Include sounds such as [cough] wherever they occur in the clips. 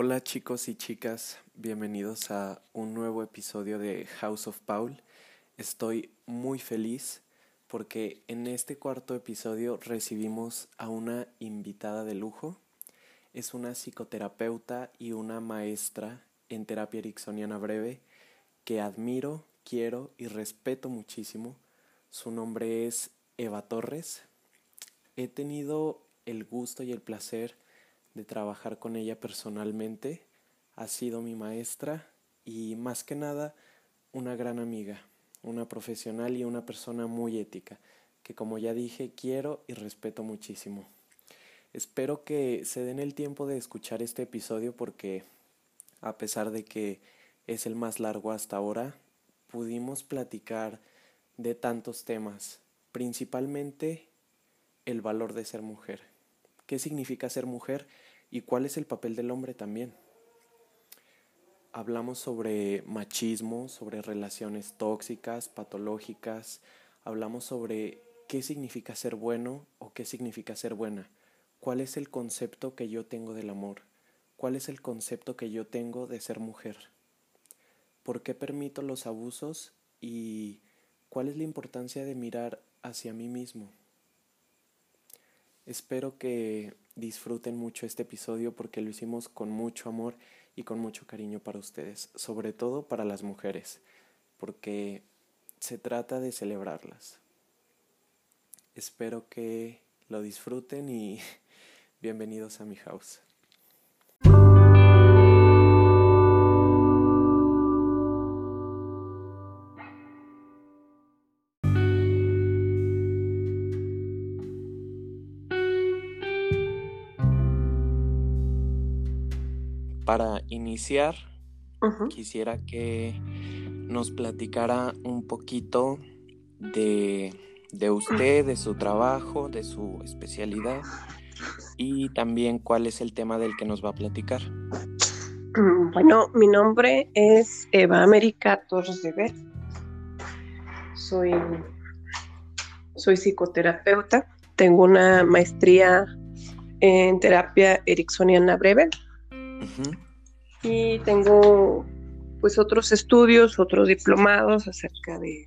Hola chicos y chicas, bienvenidos a un nuevo episodio de House of Paul. Estoy muy feliz porque en este cuarto episodio recibimos a una invitada de lujo. Es una psicoterapeuta y una maestra en terapia ericksoniana breve que admiro, quiero y respeto muchísimo. Su nombre es Eva Torres. He tenido el gusto y el placer de trabajar con ella personalmente. Ha sido mi maestra y más que nada una gran amiga, una profesional y una persona muy ética, que como ya dije quiero y respeto muchísimo. Espero que se den el tiempo de escuchar este episodio porque a pesar de que es el más largo hasta ahora, pudimos platicar de tantos temas, principalmente el valor de ser mujer. ¿Qué significa ser mujer? y cuál es el papel del hombre también. Hablamos sobre machismo, sobre relaciones tóxicas, patológicas, hablamos sobre qué significa ser bueno o qué significa ser buena, cuál es el concepto que yo tengo del amor, cuál es el concepto que yo tengo de ser mujer, por qué permito los abusos y cuál es la importancia de mirar hacia mí mismo. Espero que disfruten mucho este episodio porque lo hicimos con mucho amor y con mucho cariño para ustedes, sobre todo para las mujeres, porque se trata de celebrarlas. Espero que lo disfruten y [laughs] bienvenidos a mi house. Para iniciar, quisiera que nos platicara un poquito de, usted, de su trabajo, de su especialidad y también cuál es el tema del que nos va a platicar. Mm, bueno, mi nombre es Eva América Torres de Ver. Soy, soy psicoterapeuta. Tengo una maestría en terapia ericksoniana breve y tengo pues otros estudios, otros diplomados acerca de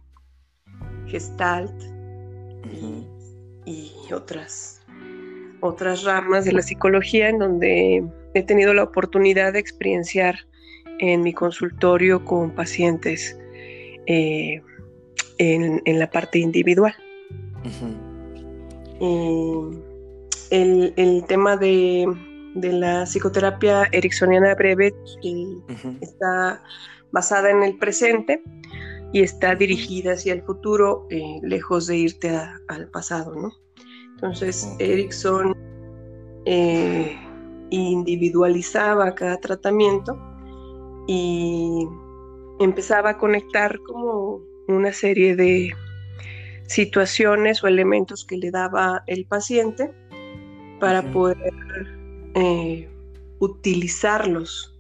Gestalt y, otras, otras ramas de la psicología en donde he tenido la oportunidad de experienciar en mi consultorio con pacientes eh, en, la parte individual. el tema de de la psicoterapia ericksoniana breve está basada en el presente y está dirigida hacia el futuro, eh, lejos de irte al pasado, ¿no? Entonces, Erickson eh, individualizaba cada tratamiento y empezaba a conectar como una serie de situaciones o elementos que le daba el paciente para poder eh, utilizarlos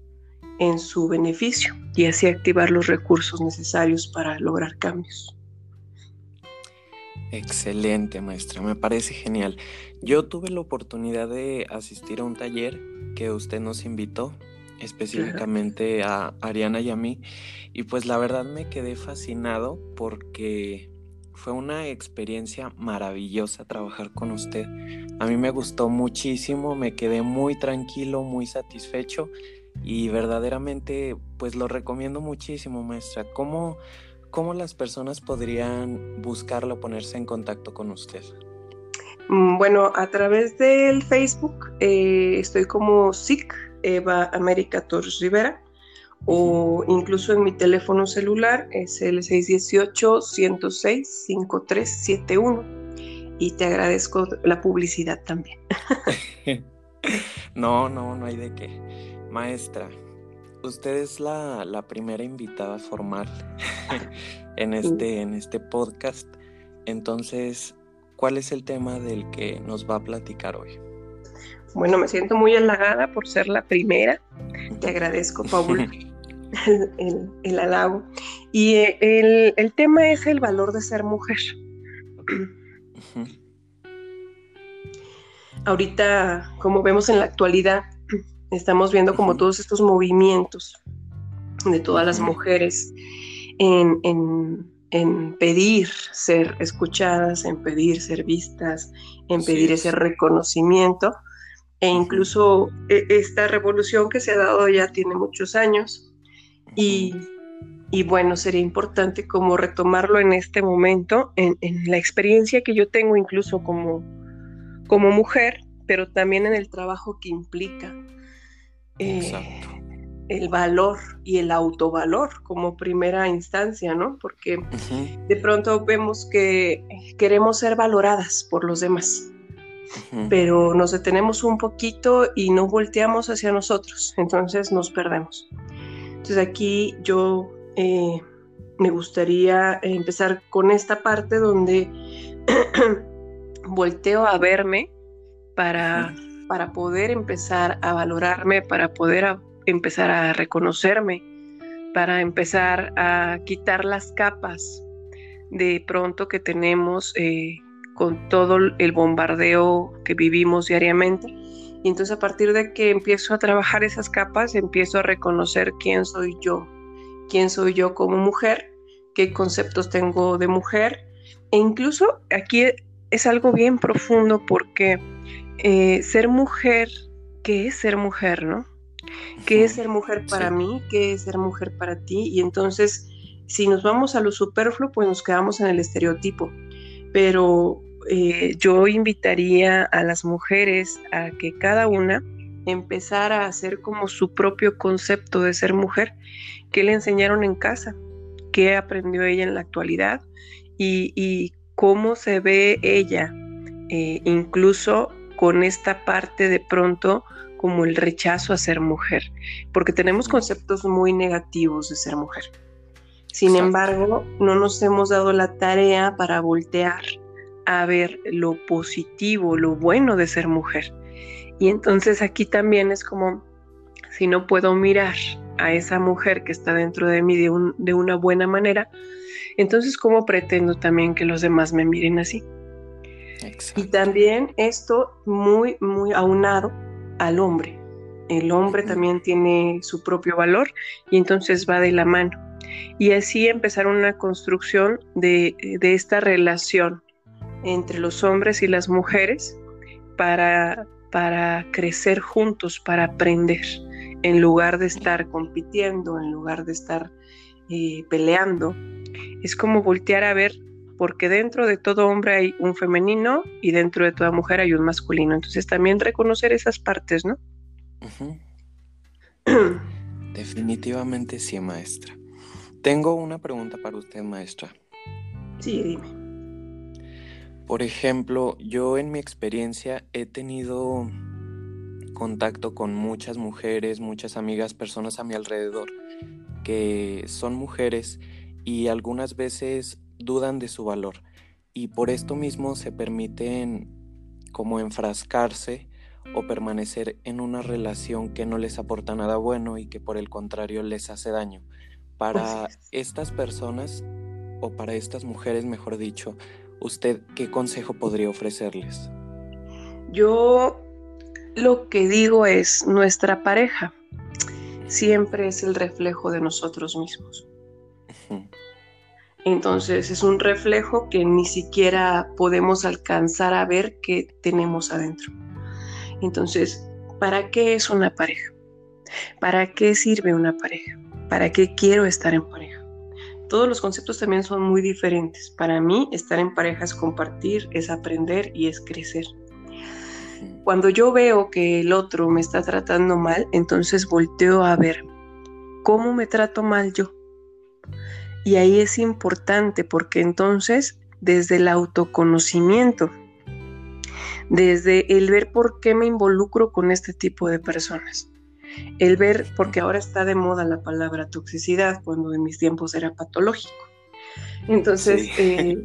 en su beneficio y así activar los recursos necesarios para lograr cambios. Excelente, maestra, me parece genial. Yo tuve la oportunidad de asistir a un taller que usted nos invitó, específicamente a Ariana y a mí, y pues la verdad me quedé fascinado porque fue una experiencia maravillosa trabajar con usted. A mí me gustó muchísimo, me quedé muy tranquilo, muy satisfecho y verdaderamente pues lo recomiendo muchísimo, maestra. ¿Cómo, cómo las personas podrían buscarlo, ponerse en contacto con usted? Mm, bueno, a través del Facebook eh, estoy como SIC, Eva América Torres Rivera o incluso en mi teléfono celular es el 618-106-5371 y te agradezco la publicidad también. [laughs] no, no, no hay de qué. Maestra, usted es la, la primera invitada formal [laughs] en, este, en este podcast, entonces, ¿cuál es el tema del que nos va a platicar hoy? Bueno, me siento muy halagada por ser la primera. Te agradezco, Paul. [laughs] [laughs] el, el, halago. Y el, el, tema es el valor de ser mujer. Ahorita, como vemos en la actualidad, estamos viendo como todos estos movimientos de todas las mujeres en, en, pedir ser escuchadas, en pedir ser vistas, en pedir ese reconocimiento. E incluso e, esta revolución que se ha dado ya tiene muchos años y, y bueno, sería importante como retomarlo en este momento, en, en, la experiencia que yo tengo incluso como, como mujer, pero también en el trabajo que implica. Eh, el valor y el autovalor como primera instancia, ¿no? Porque de pronto vemos que queremos ser valoradas por los demás, pero nos detenemos un poquito y no volteamos hacia nosotros, entonces nos perdemos. Entonces aquí yo eh, me gustaría empezar con esta parte donde [clears throat] volteo a verme para, para poder empezar a valorarme, para poder empezar a reconocerme, para empezar a quitar las capas de pronto que tenemos eh, con todo el bombardeo que vivimos diariamente. Y entonces a partir de que empiezo a trabajar esas capas, empiezo a reconocer quién soy yo, quién soy yo como mujer, qué conceptos tengo de mujer. E incluso aquí es algo bien profundo porque eh, ser mujer, ¿qué es ser mujer, no? ¿Qué es ser mujer para mí? ¿Qué es ser mujer para ti? Y entonces, si nos vamos a lo superfluo, pues nos quedamos en el estereotipo. Pero eh, yo invitaría a las mujeres a que cada una empezara a hacer como su propio concepto de ser mujer, qué le enseñaron en casa, qué aprendió ella en la actualidad y, cómo se ve ella, eh, incluso con esta parte de pronto como el rechazo a ser mujer, porque tenemos conceptos muy negativos de ser mujer. Sin embargo, no nos hemos dado la tarea para voltear a ver lo positivo, lo bueno de ser mujer. Y entonces aquí también es como, si no puedo mirar a esa mujer que está dentro de mí de, de una buena manera, entonces ¿cómo pretendo también que los demás me miren así? Y también esto muy, muy aunado al hombre. El hombre también tiene su propio valor y entonces va de la mano. Y así empezar una construcción de, esta relación entre los hombres y las mujeres para, para crecer juntos, para aprender, en lugar de estar compitiendo, en lugar de estar eh, peleando. Es como voltear a ver porque dentro de todo hombre hay un femenino y dentro de toda mujer hay un masculino. Entonces también reconocer esas partes, ¿no? [clears throat] Definitivamente sí, maestra. Tengo una pregunta para usted, maestra. Sí, dime. Por ejemplo, yo en mi experiencia he tenido contacto con muchas mujeres, muchas amigas, personas a mi alrededor que son mujeres y algunas veces dudan de su valor y por esto mismo se permiten como enfrascarse o permanecer en una relación que no les aporta nada bueno y que por el contrario les hace daño. Para estas personas o para estas mujeres, mejor dicho, ¿usted qué consejo podría ofrecerles? Yo lo que digo es, nuestra pareja siempre es el reflejo de nosotros mismos. Entonces es un reflejo que ni siquiera podemos alcanzar a ver que tenemos adentro. Entonces, ¿para qué es una pareja? ¿Para qué sirve una pareja? ¿Para qué quiero estar en pareja? Todos los conceptos también son muy diferentes. Para mí, estar en pareja es compartir, es aprender y es crecer. Cuando yo veo que el otro me está tratando mal, entonces volteo a ver cómo me trato mal yo y ahí es importante porque entonces desde el autoconocimiento, desde el ver por qué me involucro con este tipo de personas, el ver, porque ahora está de moda la palabra toxicidad, cuando en mis tiempos era patológico. Entonces, [laughs] eh,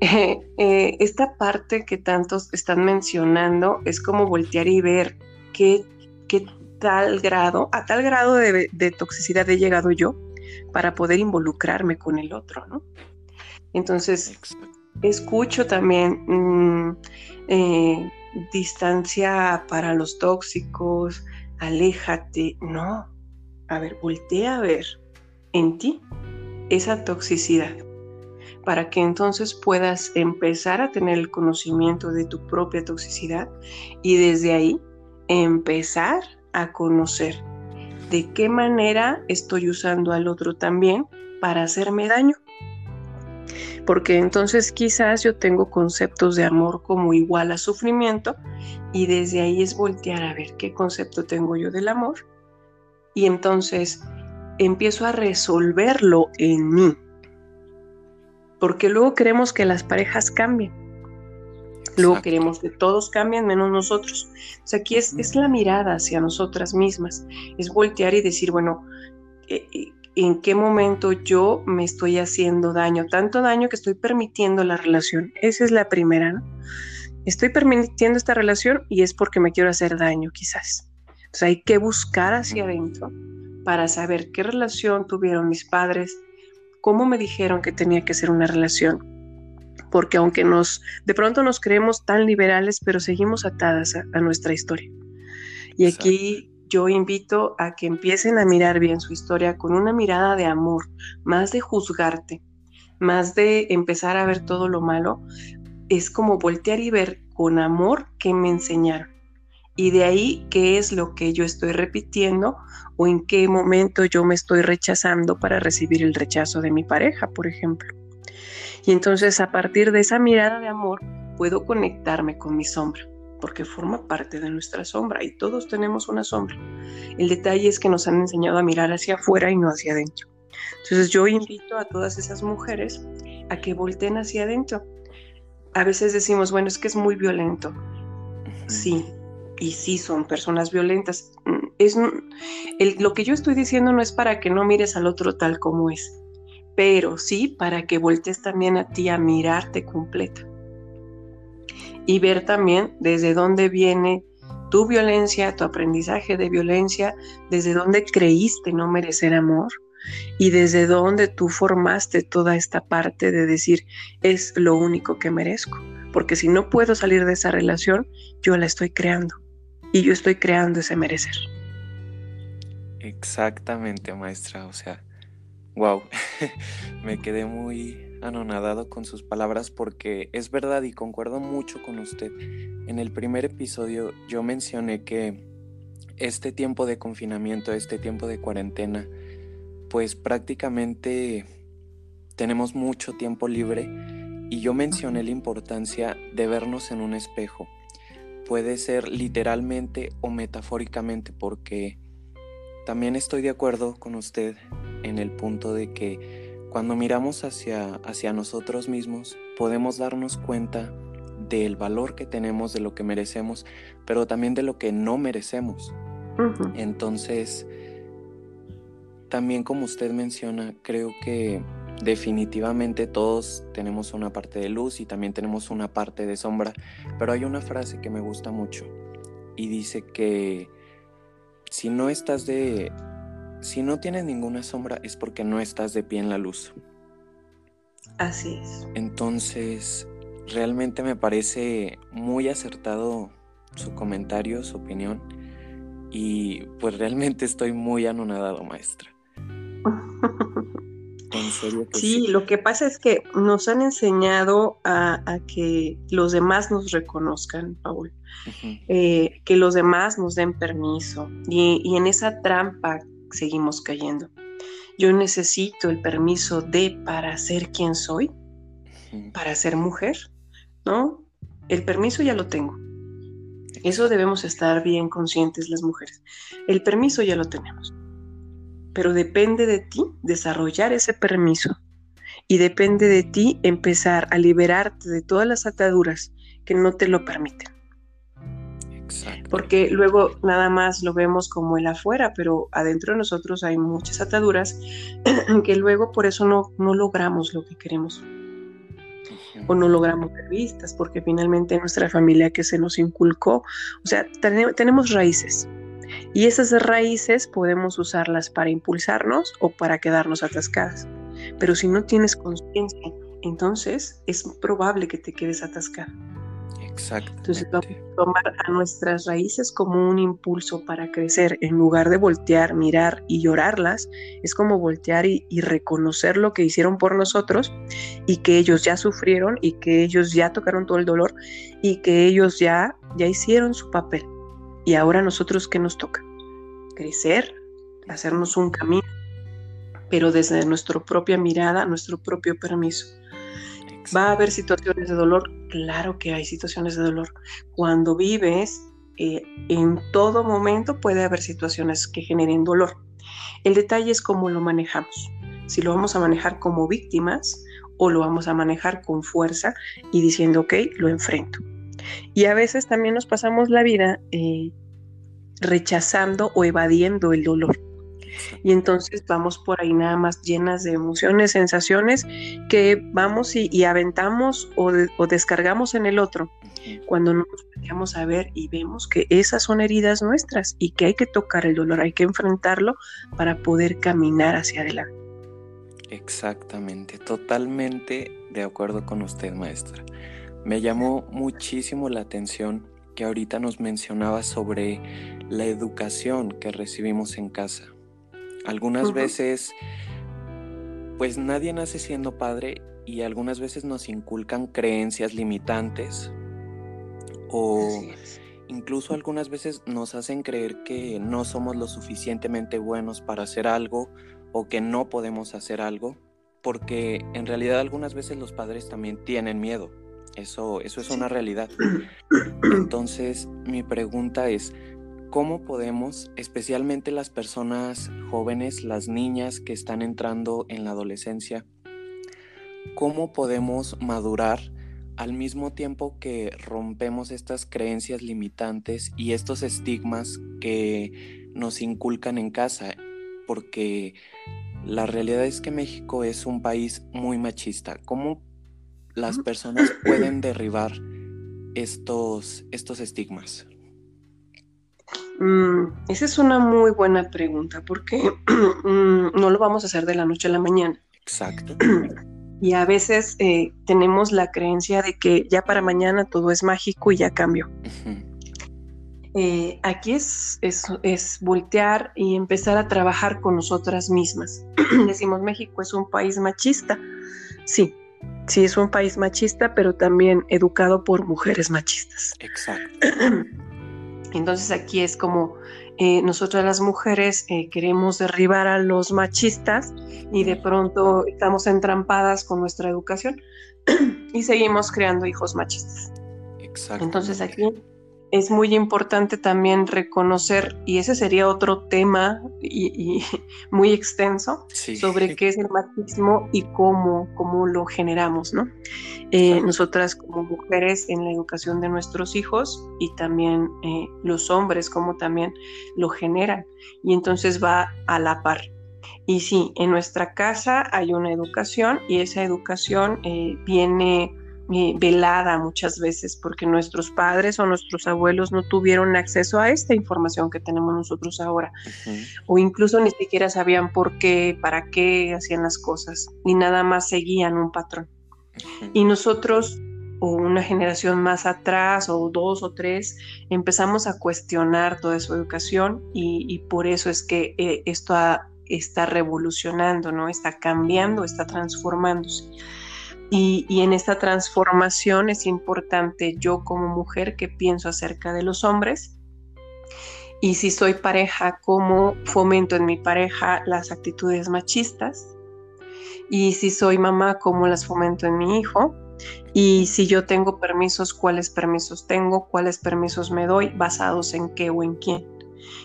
eh, esta parte que tantos están mencionando es como voltear y ver qué, qué tal grado, a tal grado de, de toxicidad he llegado yo, para poder involucrarme con el otro, ¿no? Entonces, escucho también mm, eh, distancia para los tóxicos, aléjate, no. A ver, voltea a ver en ti esa toxicidad para que entonces puedas empezar a tener el conocimiento de tu propia toxicidad y desde ahí empezar a conocer de qué manera estoy usando al otro también para hacerme daño. Porque entonces quizás yo tengo conceptos de amor como igual a sufrimiento y desde ahí es voltear a ver qué concepto tengo yo del amor y entonces empiezo a resolverlo en mí. Porque luego queremos que las parejas cambien. Luego queremos que todos cambien menos nosotros. O sea, aquí es, es la mirada hacia nosotras mismas. Es voltear y decir, bueno, eh, eh, en qué momento yo me estoy haciendo daño, tanto daño que estoy permitiendo la relación. Esa es la primera, ¿no? Estoy permitiendo esta relación y es porque me quiero hacer daño, quizás. Entonces hay que buscar hacia adentro para saber qué relación tuvieron mis padres, cómo me dijeron que tenía que ser una relación. Porque aunque nos, de pronto nos creemos tan liberales, pero seguimos atadas a, a nuestra historia. Y aquí yo invito a que empiecen a mirar bien su historia con una mirada de amor, más de juzgarte, más de empezar a ver todo lo malo, es como voltear y ver con amor qué me enseñaron. Y de ahí qué es lo que yo estoy repitiendo o en qué momento yo me estoy rechazando para recibir el rechazo de mi pareja, por ejemplo. Y entonces a partir de esa mirada de amor puedo conectarme con mi sombra porque forma parte de nuestra sombra y todos tenemos una sombra. El detalle es que nos han enseñado a mirar hacia afuera y no hacia adentro. Entonces yo invito a todas esas mujeres a que volteen hacia adentro. A veces decimos, bueno, es que es muy violento. Sí, y sí son personas violentas. Mm, es, lo que yo estoy diciendo no es para que no mires al otro tal como es, pero sí para que voltees también a ti a mirarte completa y ver también desde dónde viene tu violencia, tu aprendizaje de violencia, desde dónde creíste no merecer amor y desde dónde tú formaste toda esta parte de decir es lo único que merezco. Porque si no puedo salir de esa relación, yo la estoy creando y yo estoy creando ese merecer. Exactamente, maestra. O sea, wow, [laughs] me quedé muy anonadado con sus palabras porque es verdad y concuerdo mucho con usted. En el primer episodio yo mencioné que este tiempo de confinamiento, este tiempo de cuarentena, pues prácticamente tenemos mucho tiempo libre y yo mencioné la importancia de vernos en un espejo. Puede ser literalmente o metafóricamente porque también estoy de acuerdo con usted en el punto de que cuando miramos hacia, hacia nosotros mismos, podemos darnos cuenta del valor que tenemos, de lo que merecemos, pero también de lo que no merecemos. Entonces, también como usted menciona, creo que definitivamente todos tenemos una parte de luz y también tenemos una parte de sombra, pero hay una frase que me gusta mucho y dice que si no estás de si no tienes ninguna sombra es porque no estás de pie en la luz. Así es. Entonces, realmente me parece muy acertado su comentario, su opinión. Y pues realmente estoy muy anonadado, maestra. [laughs] En serio sí, lo que pasa es que nos han enseñado a, que los demás nos reconozcan, Paul, eh, que los demás nos den permiso. Y, y en esa trampa seguimos cayendo. Yo necesito el permiso de para ser quien soy, para ser mujer, ¿no? El permiso ya lo tengo. Eso debemos estar bien conscientes las mujeres. El permiso ya lo tenemos. Pero depende de ti desarrollar ese permiso y depende de ti empezar a liberarte de todas las ataduras que no te lo permiten. Porque luego nada más lo vemos como el afuera, pero adentro de nosotros hay muchas ataduras [clears throat] que luego por eso no, no logramos lo que queremos. O no logramos ver vistas, porque finalmente nuestra familia que se nos inculcó, o sea, tenemos raíces. Y esas raíces podemos usarlas para impulsarnos o para quedarnos atascadas. Pero si no tienes conciencia, entonces es probable que te quedes atascada. Entonces vamos a tomar a nuestras raíces como un impulso para crecer. En lugar de voltear, mirar y llorarlas, es como voltear y, y, reconocer lo que hicieron por nosotros y que ellos ya sufrieron y que ellos ya tocaron todo el dolor y que ellos ya, ya hicieron su papel. Y ahora nosotros, ¿qué nos toca? Crecer, hacernos un camino, pero desde nuestra propia mirada, nuestro propio permiso. ¿Va a haber situaciones de dolor? Claro que hay situaciones de dolor. Cuando vives, eh, en todo momento puede haber situaciones que generen dolor. El detalle es cómo lo manejamos. Si lo vamos a manejar como víctimas o lo vamos a manejar con fuerza y diciendo, ok, lo enfrento. Y a veces también nos pasamos la vida eh, rechazando o evadiendo el dolor. Y entonces vamos por ahí nada más llenas de emociones, sensaciones que vamos y, aventamos o, descargamos en el otro. Cuando nos vamos a ver y vemos que esas son heridas nuestras y que hay que tocar el dolor, hay que enfrentarlo para poder caminar hacia adelante. Exactamente, totalmente de acuerdo con usted, maestra. Me llamó muchísimo la atención que ahorita nos mencionaba sobre la educación que recibimos en casa. Algunas veces, pues nadie nace siendo padre y algunas veces nos inculcan creencias limitantes o incluso algunas veces nos hacen creer que no somos lo suficientemente buenos para hacer algo o que no podemos hacer algo, porque en realidad algunas veces los padres también tienen miedo. Eso, eso es una realidad. [clears throat] Entonces, mi pregunta es, cómo podemos, especialmente las personas jóvenes, las niñas que están entrando en la adolescencia, cómo podemos madurar al mismo tiempo que rompemos estas creencias limitantes y estos estigmas que nos inculcan en casa, porque la realidad es que México es un país muy machista. ¿Cómo las personas pueden derribar estos, estos estigmas? Mm, esa es una muy buena pregunta porque [clears throat] mm, no lo vamos a hacer de la noche a la mañana. Exacto. [clears throat] Y a veces eh, tenemos la creencia de que ya para mañana todo es mágico y ya cambió. Eh, aquí es, es, es, voltear y empezar a trabajar con nosotras mismas. [clears throat] Decimos, México es un país machista. Sí, sí es un país machista, pero también educado por mujeres machistas. Exacto. Entonces aquí es como eh, nosotras las mujeres eh, queremos derribar a los machistas y de pronto estamos entrampadas con nuestra educación [clears throat] y seguimos creando hijos machistas. Exacto. Entonces aquí es muy importante también reconocer, y ese sería otro tema y, [laughs] muy extenso, sobre qué es el machismo y cómo, cómo lo generamos, ¿no? Eh, nosotras como mujeres en la educación de nuestros hijos y también eh, los hombres como también lo generan, y entonces va a la par. Y sí, en nuestra casa hay una educación y esa educación eh, viene eh, velada muchas veces porque nuestros padres o nuestros abuelos no tuvieron acceso a esta información que tenemos nosotros ahora o incluso ni siquiera sabían por qué, para qué hacían las cosas y nada más seguían un patrón. Y nosotros o una generación más atrás o dos o tres empezamos a cuestionar toda su educación y, por eso es que eh, esto está revolucionando, ¿no? Está cambiando, está transformándose. Y, en esta transformación es importante yo como mujer que pienso acerca de los hombres. Y si soy pareja, cómo fomento en mi pareja las actitudes machistas. Y si soy mamá, cómo las fomento en mi hijo. Y si yo tengo permisos, cuáles permisos tengo, cuáles permisos me doy, basados en qué o en quién.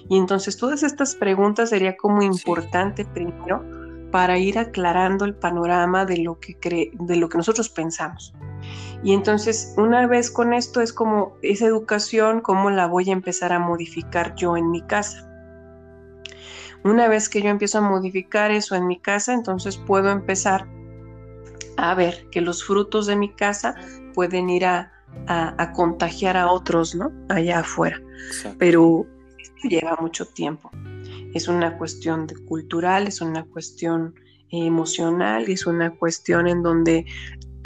Y entonces todas estas preguntas sería como importante primero para ir aclarando el panorama de lo que, de lo que nosotros pensamos. Y entonces, una vez con esto, es como esa educación, cómo la voy a empezar a modificar yo en mi casa. Una vez que yo empiezo a modificar eso en mi casa, entonces puedo empezar a ver que los frutos de mi casa pueden ir a, contagiar a otros, ¿no? Allá afuera. Pero esto lleva mucho tiempo es una cuestión cultural, es una cuestión emocional, es una cuestión en donde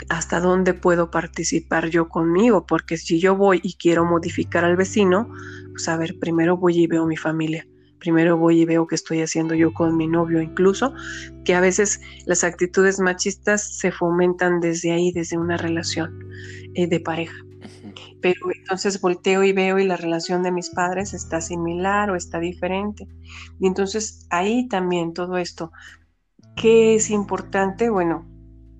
hasta dónde puedo participar yo conmigo, porque si yo voy y quiero modificar al vecino, pues a ver, primero voy y veo mi familia, primero voy y veo qué estoy haciendo yo con mi novio, incluso que a veces las actitudes machistas se fomentan desde ahí, desde una relación eh, de pareja. Pero entonces volteo y veo y la relación de mis padres está similar o está diferente. Y entonces ahí también todo esto, ¿qué es importante? Bueno,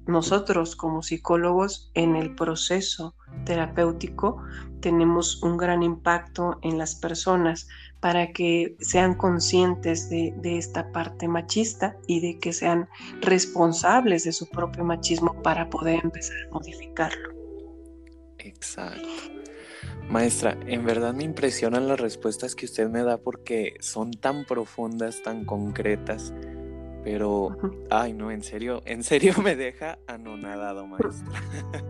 nosotros como psicólogos en el proceso terapéutico tenemos un gran impacto en las personas para que sean conscientes de, esta parte machista y de que sean responsables de su propio machismo para poder empezar a modificarlo. Exacto. Maestra, en verdad me impresionan las respuestas que usted me da porque son tan profundas, tan concretas pero, ay, no, en serio, [laughs] en serio me deja anonadado, maestra. [laughs]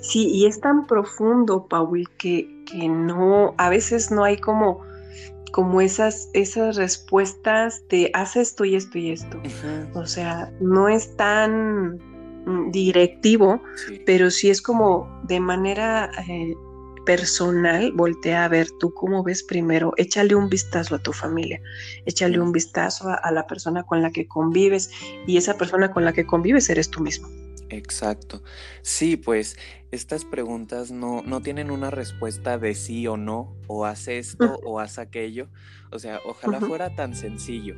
Sí, y es tan profundo, Paul, que, que no, a veces no hay como, como esas, esas respuestas de haz esto y esto y esto. O sea, no es tan mm, directivo, pero sí es como de manera eh, personal, voltea a ver tú cómo ves primero, échale un vistazo a tu familia, échale un vistazo a, la persona con la que convives y esa persona con la que convives eres tú mismo. Exacto. Sí, pues estas preguntas no, no tienen una respuesta de sí o no, o haz esto o haz aquello. O sea, ojalá fuera tan sencillo.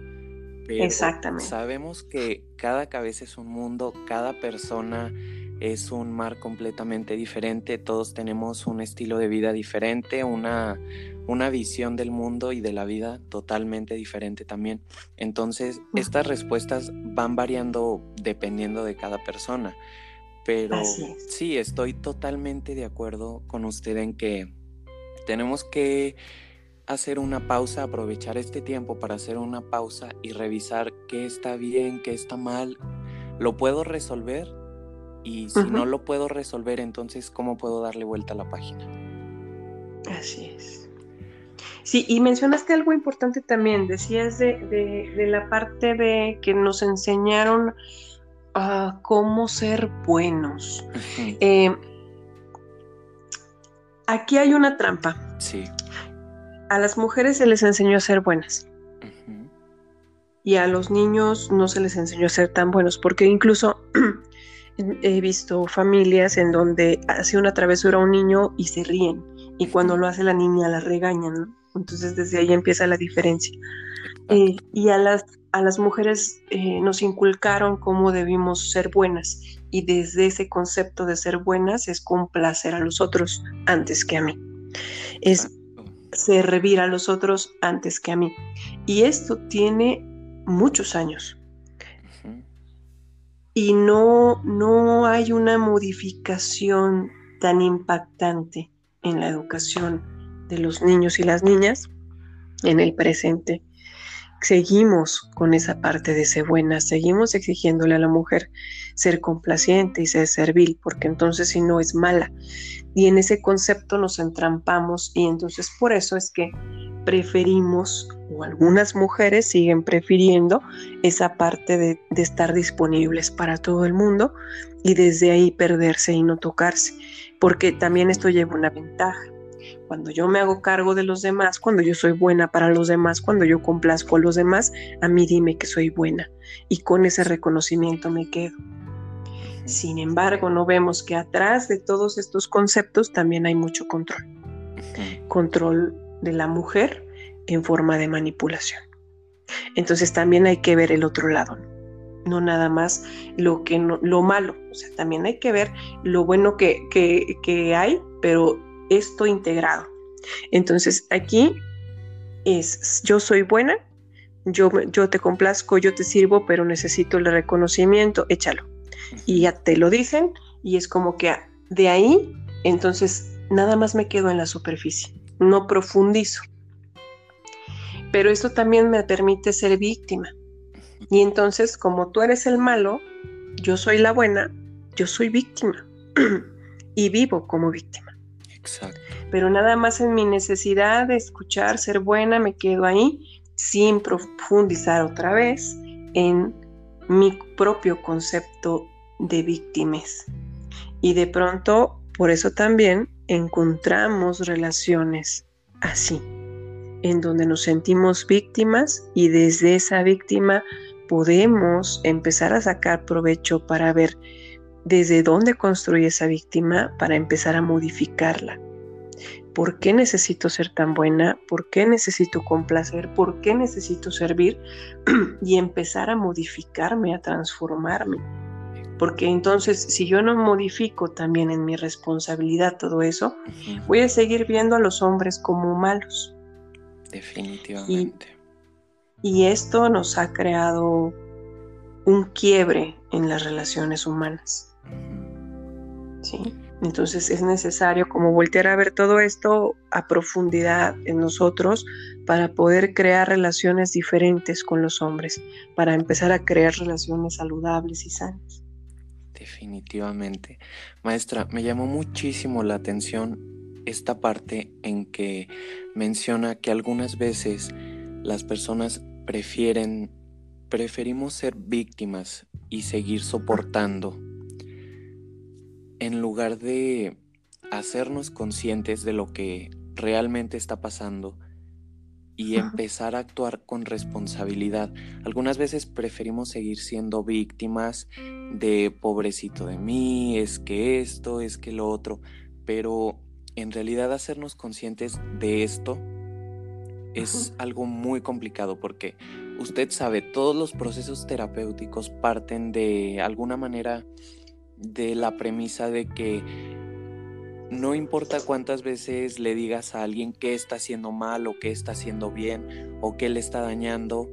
Pero Exactamente. Sabemos que cada cabeza es un mundo, cada persona es un mar completamente diferente, todos tenemos un estilo de vida diferente, una, una visión del mundo y de la vida totalmente diferente también. Entonces, estas respuestas van variando dependiendo de cada persona. Pero sí, estoy totalmente de acuerdo con usted en que tenemos que hacer una pausa, aprovechar este tiempo para hacer una pausa y revisar qué está bien, qué está mal. ¿Lo puedo resolver? Y si no lo puedo resolver, entonces, ¿cómo puedo darle vuelta a la página? Así es. Sí, y mencionaste algo importante también, decías de, la parte de que nos enseñaron a cómo ser buenos. Eh, aquí hay una trampa. Sí. A las mujeres se les enseñó a ser buenas. Y a los niños no se les enseñó a ser tan buenos, porque incluso [clears throat] he visto familias en donde hace una travesura un niño y se ríen, y cuando lo hace la niña la regañan, Entonces desde ahí empieza la diferencia. Eh, y a las, a las mujeres eh, nos inculcaron cómo debimos ser buenas, y desde ese concepto de ser buenas es complacer a los otros antes que a mí. Es servir a los otros antes que a mí. Y esto tiene muchos años y no, no hay una modificación tan impactante en la educación de los niños y las niñas en el presente. Seguimos con esa parte de ser buena, seguimos exigiéndole a la mujer ser complaciente y ser servil, porque entonces si no es mala. Y en ese concepto nos entrampamos y entonces por eso es que preferimos, o algunas mujeres siguen prefiriendo, esa parte de, estar disponibles para todo el mundo y desde ahí perderse y no tocarse, porque también esto lleva una ventaja. Cuando yo me hago cargo de los demás, cuando yo soy buena para los demás, cuando yo complazco a los demás, a mí dime que soy buena y con ese reconocimiento me quedo. Sin embargo, no vemos que atrás de todos estos conceptos también hay mucho control. Control de la mujer en forma de manipulación. Entonces también hay que ver el otro lado, no, nada más lo, que lo malo, o sea, también hay que ver lo bueno que, que hay, pero esto integrado. Entonces aquí es, yo soy buena, yo, yo te complazco, yo te sirvo, pero necesito el reconocimiento, échalo. Y ya te lo dicen y es como que de ahí, entonces nada más me quedo en la superficie no profundizo. Pero esto también me permite ser víctima. Y entonces, como tú eres el malo, yo soy la buena, yo soy víctima. [clears throat] y vivo como víctima. Pero nada más en mi necesidad de escuchar, ser buena, me quedo ahí sin profundizar otra vez en mi propio concepto de víctimas. Y de pronto, por eso también encontramos relaciones así, en donde nos sentimos víctimas y desde esa víctima podemos empezar a sacar provecho para ver desde dónde construye esa víctima para empezar a modificarla. ¿Por qué necesito ser tan buena? ¿Por qué necesito complacer? ¿Por qué necesito servir? [clears throat] y empezar a modificarme, a transformarme. Porque entonces, si yo no modifico también en mi responsabilidad todo eso, voy a seguir viendo a los hombres como malos. Definitivamente. Y, y esto nos ha creado un quiebre en las relaciones humanas. ¿Sí? Entonces es necesario como voltear a ver todo esto a profundidad en nosotros para poder crear relaciones diferentes con los hombres, para empezar a crear relaciones saludables y sanas. Definitivamente. Maestra, me llamó muchísimo la atención esta parte en que menciona que algunas veces las personas prefieren, preferimos ser víctimas y seguir soportando en lugar de hacernos conscientes de lo que realmente está pasando y empezar a actuar con responsabilidad. Algunas veces preferimos seguir siendo víctimas de pobrecito de mí, es que esto, es que lo otro, pero en realidad hacernos conscientes de esto es algo muy complicado porque usted sabe, todos los procesos terapéuticos parten de alguna manera de la premisa de que no importa cuántas veces le digas a alguien qué está haciendo mal o qué está haciendo bien o qué le está dañando,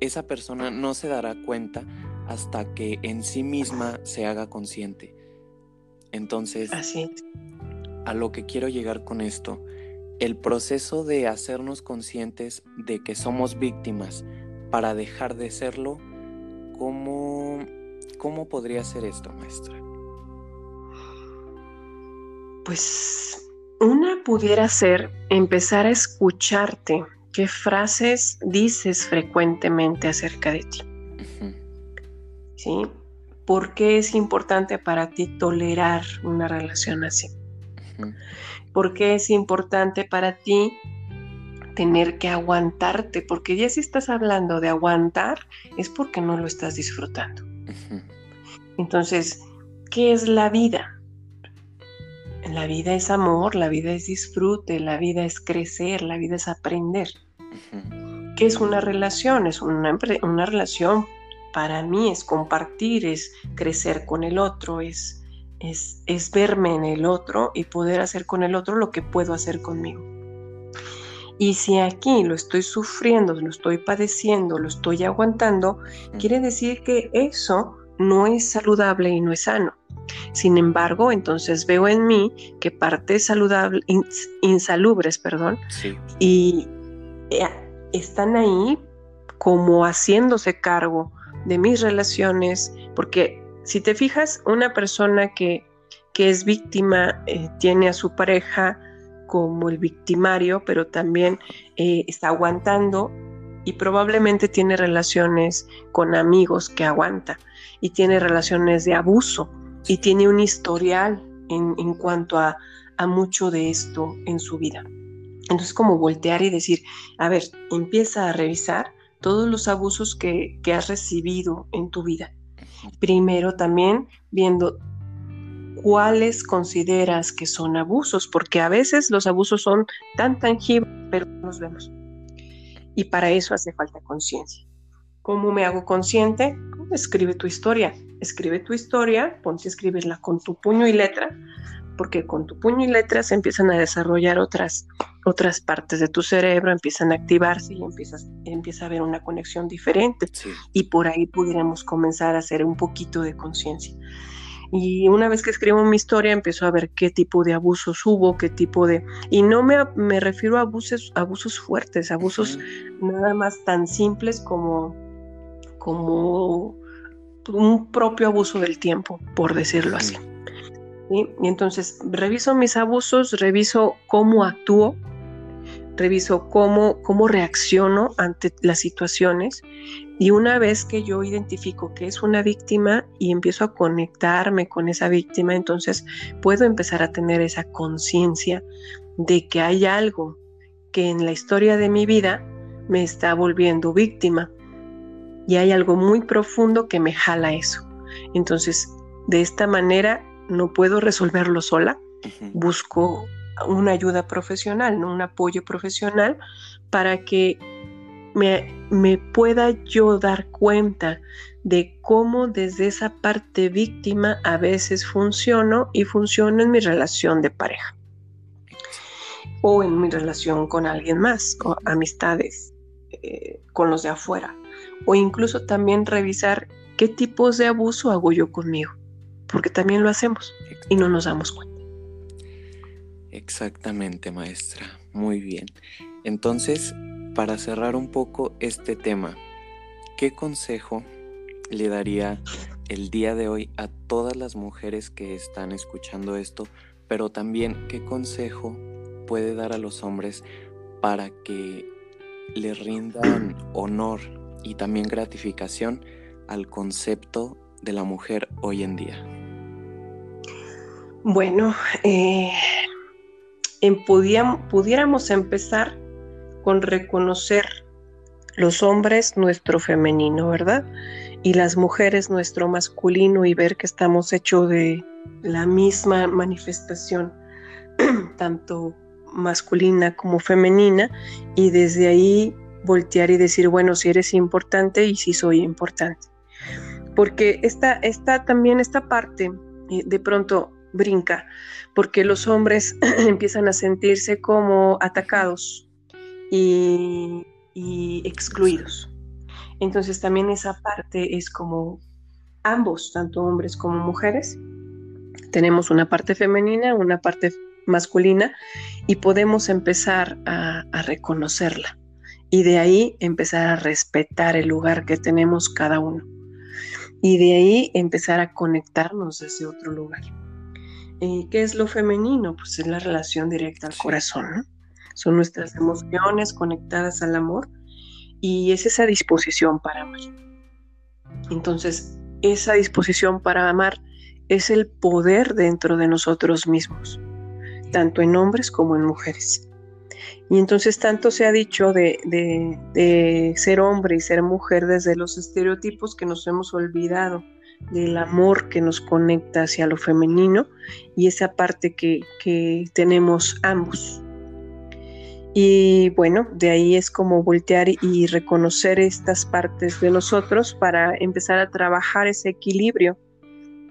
esa persona no se dará cuenta hasta que en sí misma se haga consciente. Entonces, a lo que quiero llegar con esto, el proceso de hacernos conscientes de que somos víctimas para dejar de serlo, ¿cómo ¿Cómo podría ser esto, maestra? Pues una pudiera ser empezar a escucharte qué frases dices frecuentemente acerca de ti. ¿Sí? ¿Por qué es importante para ti tolerar una relación así? ¿Por qué es importante para ti tener que aguantarte? Porque ya si estás hablando de aguantar es porque no lo estás disfrutando. Entonces, ¿qué es la vida? La vida es amor, la vida es disfrute, la vida es crecer, la vida es aprender. ¿Qué es una relación? Es una, una, relación para mí, es compartir, es crecer con el otro, es, es, es verme en el otro y poder hacer con el otro lo que puedo hacer conmigo. Y si aquí lo estoy sufriendo, lo estoy padeciendo, lo estoy aguantando, quiere decir que eso no es saludable y no es sano. Sin embargo, entonces veo en mí que partes saludables, insalubres, perdón, y eh, están ahí como haciéndose cargo de mis relaciones, porque si te fijas, una persona que, que es víctima eh, tiene a su pareja como el victimario, pero también eh, está aguantando y probablemente tiene relaciones con amigos que aguanta y tiene relaciones de abuso y tiene un historial en, cuanto a, mucho de esto en su vida. Entonces como voltear y decir, a ver, empieza a revisar todos los abusos que, que has recibido en tu vida. Primero también viendo cuáles consideras que son abusos, porque a veces los abusos son tan tangibles, pero no los vemos. Y para eso hace falta conciencia. ¿Cómo me hago consciente? Escribe tu historia. Escribe tu historia, ponte a escribirla con tu puño y letra, porque con tu puño y letra se empiezan a desarrollar otras, otras partes de tu cerebro, empiezan a activarse y empiezas, empieza a haber una conexión diferente. Y por ahí pudiéramos comenzar a hacer un poquito de conciencia. Y una vez que escribo mi historia, empiezo a ver qué tipo de abusos hubo, qué tipo de... Y no me, me refiero a abusos, abusos fuertes, abusos nada más tan simples como, como un propio abuso del tiempo, por decirlo así. Y entonces reviso mis abusos, reviso cómo actúo, reviso cómo, cómo reacciono ante las situaciones y una vez que yo identifico que es una víctima y empiezo a conectarme con esa víctima, entonces puedo empezar a tener esa conciencia de que hay algo que en la historia de mi vida me está volviendo víctima. Y hay algo muy profundo que me jala eso. Entonces, de esta manera no puedo resolverlo sola, busco una ayuda profesional, un apoyo profesional para que me, pueda yo dar cuenta de cómo desde esa parte víctima a veces funciono y funciona en mi relación de pareja o en mi relación con alguien más, con amistades, eh, con los de afuera, o incluso también revisar qué tipos de abuso hago yo conmigo, porque también lo hacemos y no nos damos cuenta. Exactamente, maestra. Muy bien. Entonces, para cerrar un poco este tema, ¿qué consejo le daría el día de hoy a todas las mujeres que están escuchando esto, pero también qué consejo puede dar a los hombres para que le rindan honor y también gratificación al concepto de la mujer hoy en día? Bueno, eh, pudiéramos empezar con reconocer los hombres nuestro femenino, ¿verdad? Y las mujeres nuestro masculino y ver que estamos hechos de la misma manifestación, [clears throat] tanto masculina como femenina, y desde ahí voltear y decir, bueno, si eres importante y si soy importante. Porque esta, esta también esta parte eh, de pronto brinca, porque los hombres [clears throat] empiezan a sentirse como atacados y, excluidos. Entonces también esa parte es como ambos, tanto hombres como mujeres, tenemos una parte femenina, una parte masculina y podemos empezar a, a, reconocerla y de ahí empezar a respetar el lugar que tenemos cada uno y de ahí empezar a conectarnos desde otro lugar. Eh, ¿Qué es lo femenino? Pues es la relación directa al corazón, Son nuestras emociones conectadas al amor y es esa disposición para amar. Entonces, esa disposición para amar es el poder dentro de nosotros mismos, tanto en hombres como en mujeres. Y entonces tanto se ha dicho de, de ser hombre y ser mujer desde los estereotipos que nos hemos olvidado del amor que nos conecta hacia lo femenino y esa parte que, tenemos ambos. Y bueno, de ahí es como voltear y reconocer estas partes de nosotros para empezar a trabajar ese equilibrio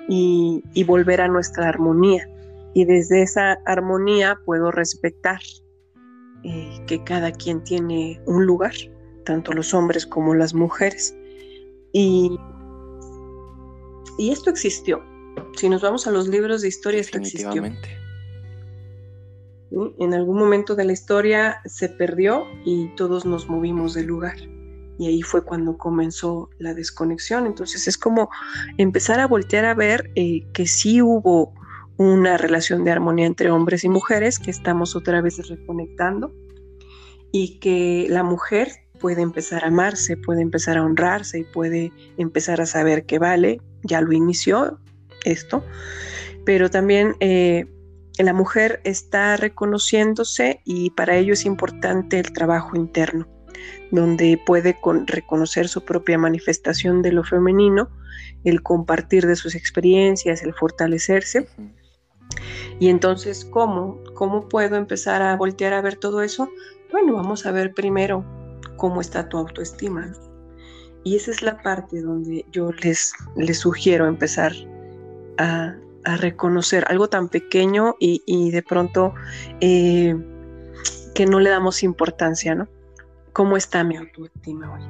y, volver a nuestra armonía. Y desde esa armonía puedo respetar eh, que cada quien tiene un lugar, tanto los hombres como las mujeres. Y y esto existió. Si nos vamos a los libros de historia, esto existió. En algún momento de la historia se perdió y todos nos movimos del lugar. Y ahí fue cuando comenzó la desconexión. Entonces es como empezar a voltear a ver eh, que sí hubo una relación de armonía entre hombres y mujeres, que estamos otra vez reconectando y que la mujer puede empezar a amarse, puede empezar a honrarse y puede empezar a saber que vale, ya lo inició esto, pero también eh, la mujer está reconociéndose y para ello es importante el trabajo interno, donde puede reconocer su propia manifestación de lo femenino, el compartir de sus experiencias, el fortalecerse. Y entonces, ¿cómo? ¿Cómo puedo empezar a voltear a ver todo eso? Bueno, vamos a ver primero cómo está tu autoestima. Y esa es la parte donde yo les, les sugiero empezar a, reconocer algo tan pequeño y, de pronto eh, que no le damos importancia, ¿no? ¿Cómo está mi autoestima hoy?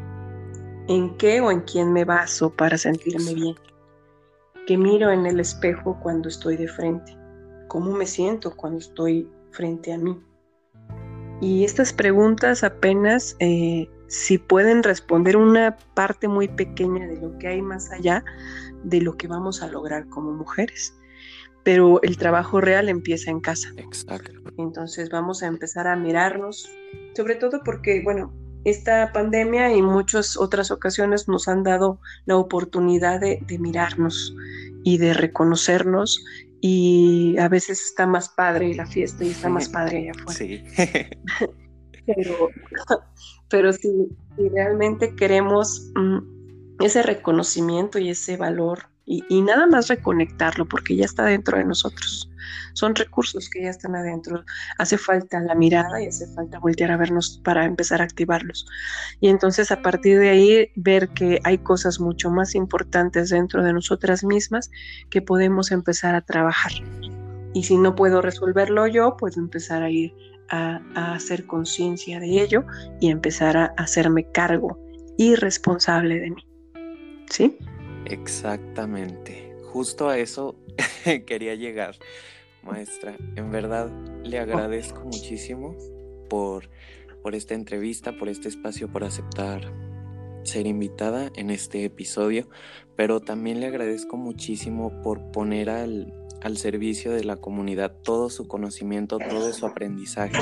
¿En qué o en quién me baso para sentirme bien? ¿Qué miro en el espejo cuando estoy de frente? ¿Cómo me siento cuando estoy frente a mí? Y estas preguntas apenas eh, si pueden responder una parte muy pequeña de lo que hay más allá de lo que vamos a lograr como mujeres. Pero el trabajo real empieza en casa. Exacto. Entonces vamos a empezar a mirarnos, sobre todo porque, bueno, esta pandemia y muchas otras ocasiones nos han dado la oportunidad de, mirarnos y de reconocernos y a veces está más padre la fiesta y está más padre allá afuera. Sí. [laughs] pero, [laughs] pero si, realmente queremos mm, ese reconocimiento y ese valor y, nada más reconectarlo porque ya está dentro de nosotros. Son recursos que ya están adentro. Hace falta la mirada y hace falta voltear a vernos para empezar a activarlos. Y entonces a partir de ahí ver que hay cosas mucho más importantes dentro de nosotras mismas que podemos empezar a trabajar. Y si no puedo resolverlo yo, puedo empezar a ir a, hacer conciencia de ello y empezar a hacerme cargo y responsable de mí. ¿Sí? Exactamente. Justo a eso [laughs] quería llegar, maestra. En verdad le agradezco muchísimo por, por esta entrevista, por este espacio, por aceptar ser invitada en este episodio, pero también le agradezco muchísimo por poner al, al servicio de la comunidad todo su conocimiento, todo su aprendizaje.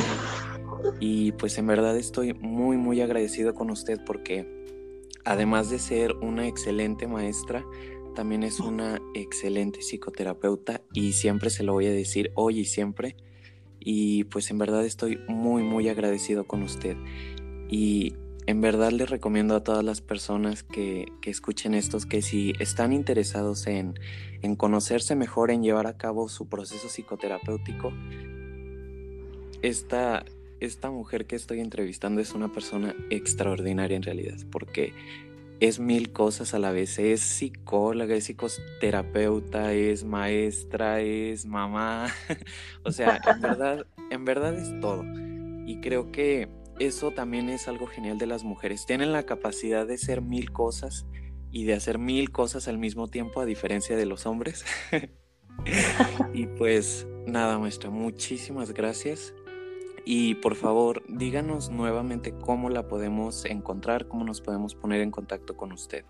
Y pues en verdad estoy muy, muy agradecido con usted porque además de ser una excelente maestra, también es una excelente psicoterapeuta y siempre se lo voy a decir hoy y siempre. Y pues en verdad estoy muy, muy agradecido con usted. Y en verdad les recomiendo a todas las personas que, escuchen estos que si están interesados en, en conocerse mejor, en llevar a cabo su proceso psicoterapéutico, esta, esta mujer que estoy entrevistando es una persona extraordinaria en realidad, porque es mil cosas a la vez. Es psicóloga, es psicoterapeuta, es maestra, es mamá. [laughs] o sea, en [laughs] verdad, en verdad es todo. Y creo que eso también es algo genial de las mujeres. Tienen la capacidad de ser mil cosas y de hacer mil cosas al mismo tiempo, a diferencia de los hombres. [laughs] y pues nada, maestra, muchísimas gracias. Y por favor, díganos nuevamente cómo la podemos encontrar, cómo nos podemos poner en contacto con usted.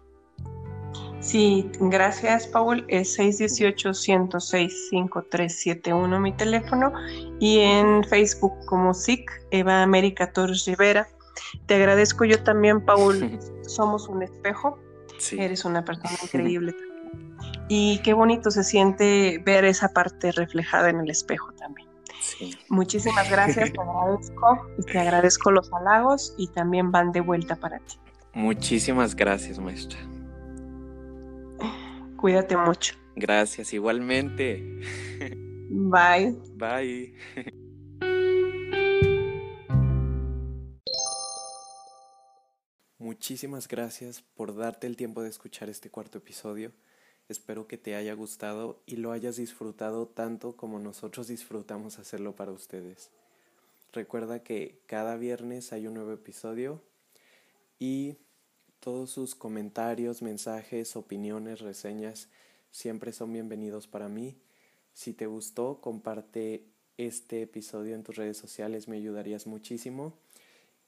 Sí, gracias, Paul. Es 618-106-5371 mi teléfono y en Facebook como SIC, Eva América Torres Rivera. Te agradezco yo también, Paul. [laughs] Somos un espejo. Eres una persona [laughs] increíble. Y qué bonito se siente ver esa parte reflejada en el espejo también. Muchísimas gracias, te [laughs] agradezco y te agradezco los halagos y también van de vuelta para ti. Muchísimas gracias, maestra. Cuídate mucho. Gracias, igualmente. Bye. Bye. Muchísimas gracias por darte el tiempo de escuchar este cuarto episodio. Espero que te haya gustado y lo hayas disfrutado tanto como nosotros disfrutamos hacerlo para ustedes. Recuerda que cada viernes hay un nuevo episodio y todos sus comentarios, mensajes, opiniones, reseñas siempre son bienvenidos para mí. Si te gustó, comparte este episodio en tus redes sociales, me ayudarías muchísimo.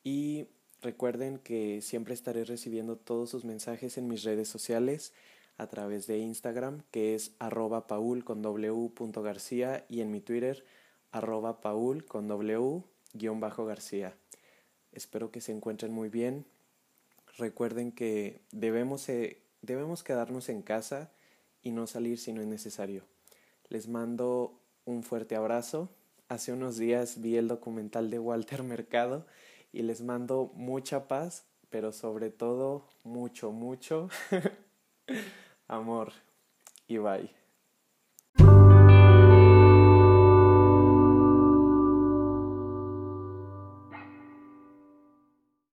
Y recuerden que siempre estaré recibiendo todos sus mensajes en mis redes sociales a través de Instagram, que es arroba paul con w garcía y en mi Twitter arroba paul con w guion bajo garcía. Espero que se encuentren muy bien. Recuerden que debemos, eh, debemos quedarnos en casa y no salir si no es necesario. Les mando un fuerte abrazo. Hace unos días vi el documental de Walter [laughs] Mercado y les mando mucha paz, pero sobre todo mucho, mucho. [laughs] amor y bye.